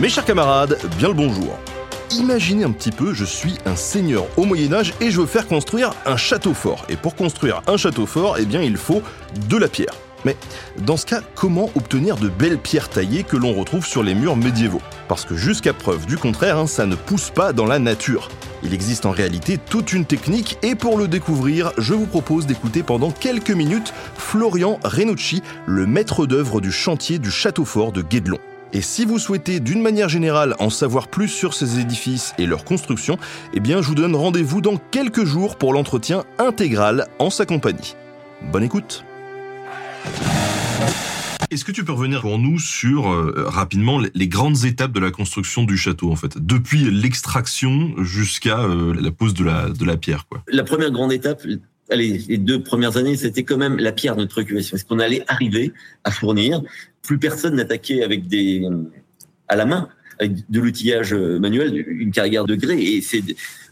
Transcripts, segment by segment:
Mes chers camarades, bien le bonjour. Imaginez un petit peu, je suis un seigneur au Moyen Âge et je veux faire construire un château fort. Et pour construire un château fort, eh bien il faut de la pierre. Mais dans ce cas, comment obtenir de belles pierres taillées que l'on retrouve sur les murs médiévaux? Parce que jusqu'à preuve du contraire, hein, ça ne pousse pas dans la nature. Il existe en réalité toute une technique et pour le découvrir, je vous propose d'écouter pendant quelques minutes Florian Renucci, le maître d'œuvre du chantier du château fort de Guédelon. Et si vous souhaitez d'une manière générale en savoir plus sur ces édifices et leur construction, eh bien je vous donne rendez-vous dans quelques jours pour l'entretien intégral en sa compagnie. Bonne écoute est-ce que tu peux revenir pour nous sur euh, rapidement les, les grandes étapes de la construction du château en fait, depuis l'extraction jusqu'à euh, la pose de la de la pierre quoi? La première grande étape, allez, les deux premières années, c'était quand même la pierre de notre préoccupation. Est-ce qu'on allait arriver à fournir Plus personne n'attaquait avec des à la main avec de l'outillage manuel, une carrière de grès. Et c'est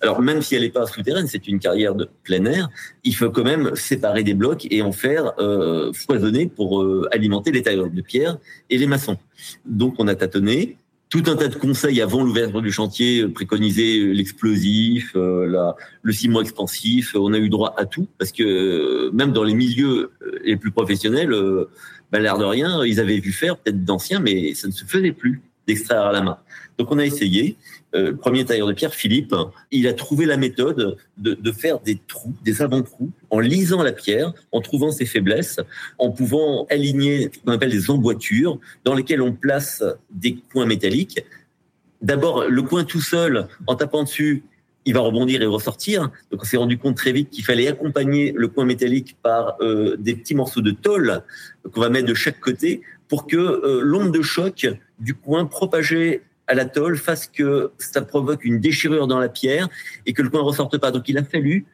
alors même si elle n'est pas souterraine, c'est une carrière de plein air. Il faut quand même séparer des blocs et en faire euh, foisonner pour euh, alimenter les tailleurs de pierre et les maçons. Donc on a tâtonné. Tout un tas de conseils avant l'ouverture du chantier, préconiser l'explosif, euh, le ciment expansif. On a eu droit à tout parce que euh, même dans les milieux euh, les plus professionnels, euh, ben, l'air de rien, ils avaient vu faire peut-être d'anciens, mais ça ne se faisait plus d'extraire à la main. Donc on a essayé. Euh, le premier tailleur de pierre, Philippe, il a trouvé la méthode de, faire des trous, des avant-trous, en lisant la pierre, en trouvant ses faiblesses, en pouvant aligner ce qu'on appelle des emboîtures, dans lesquelles on place des coins métalliques. D'abord, le coin tout seul, en tapant dessus, il va rebondir et ressortir. Donc on s'est rendu compte très vite qu'il fallait accompagner le coin métallique par euh, des petits morceaux de tôle qu'on va mettre de chaque côté pour que euh, l'onde de choc du coin propagée à la tôle fasse que ça provoque une déchirure dans la pierre et que le coin ne ressorte pas. Donc il a fallu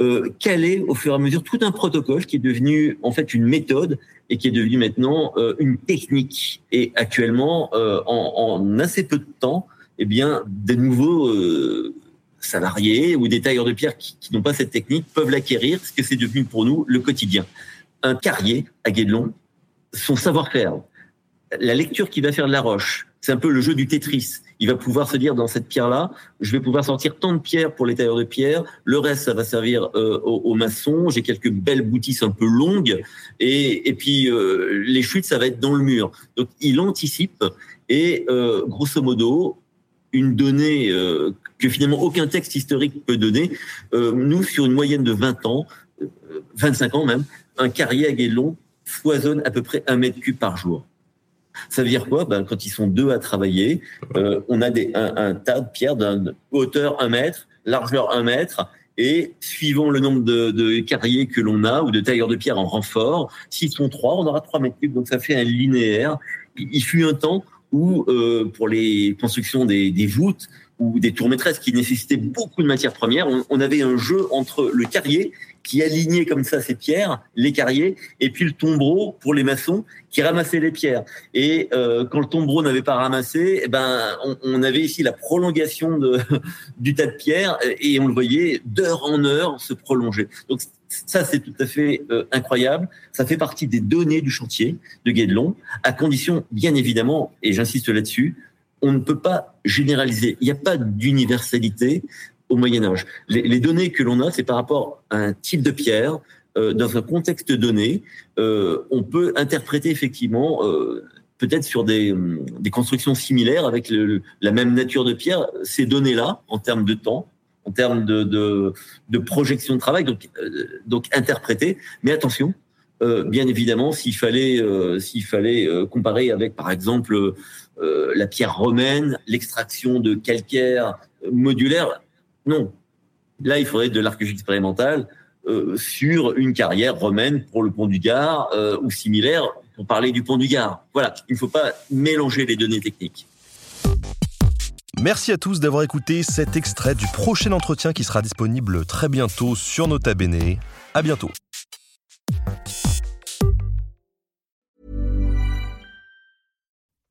euh, caler au fur et à mesure tout un protocole qui est devenu en fait une méthode et qui est devenu maintenant euh, une technique. Et actuellement, en, assez peu de temps, eh bien, des nouveaux salariés ou des tailleurs de pierre qui, qui n'ont pas cette technique peuvent l'acquérir, parce que c'est devenu pour nous le quotidien. Un carrier à Guédelon, son savoir-faire, la lecture qu'il va faire de la roche, c'est un peu le jeu du Tetris. Il va pouvoir se dire dans cette pierre-là, je vais pouvoir sortir tant de pierres pour les tailleurs de pierre, le reste ça va servir euh, aux, maçons. J'ai quelques belles boutisses un peu longues et, et puis euh, les chutes ça va être dans le mur. Donc il anticipe et euh, grosso modo une donnée que finalement aucun texte historique peut donner. Nous sur une moyenne de 20 ans, 25 ans même, un carrier à Guédelon foisonne à peu près un mètre cube par jour. Ça veut dire quoi? Ben, Quand ils sont deux à travailler, euh, on a des, un, tas de pierres d'une hauteur 1 mètre, largeur 1 mètre, et suivant le nombre de, de carriers que l'on a ou de tailleurs de pierre en renfort, s'ils sont trois, on aura 3 mètres cubes, donc ça fait un linéaire. Il fut un temps où, euh, pour les constructions des voûtes, ou des tours maîtresses qui nécessitaient beaucoup de matières premières, on, avait un jeu entre le carrier qui alignait comme ça ces pierres, les carriers, et puis le tombereau pour les maçons qui ramassait les pierres. Et euh, quand le tombereau n'avait pas ramassé, eh ben on, avait ici la prolongation du tas de pierres et on le voyait d'heure en heure se prolonger. Donc ça, c'est tout à fait euh, incroyable. Ça fait partie des données du chantier de Guédelon, à condition, bien évidemment, et j'insiste là-dessus, on ne peut pas généraliser. Il n'y a pas d'universalité au Moyen Âge. Les, les données que l'on a, c'est par rapport à un type de pierre, euh, dans un contexte donné. Euh, on peut interpréter effectivement, euh, peut-être sur des, des, constructions similaires avec le, la même nature de pierre, ces données-là, en termes de temps, en termes de, de, de projection de travail, donc, euh, donc interpréter. Mais attention, euh, bien évidemment, s'il fallait, euh, fallait comparer avec, par exemple, la pierre romaine, l'extraction de calcaire modulaire, non. Là, il faudrait de l'archéologie expérimentale euh, sur une carrière romaine pour le pont du Gard euh, ou similaire pour parler du pont du Gard. Voilà, il ne faut pas mélanger les données techniques. Merci à tous d'avoir écouté cet extrait du prochain entretien qui sera disponible très bientôt sur Nota Bene. À bientôt.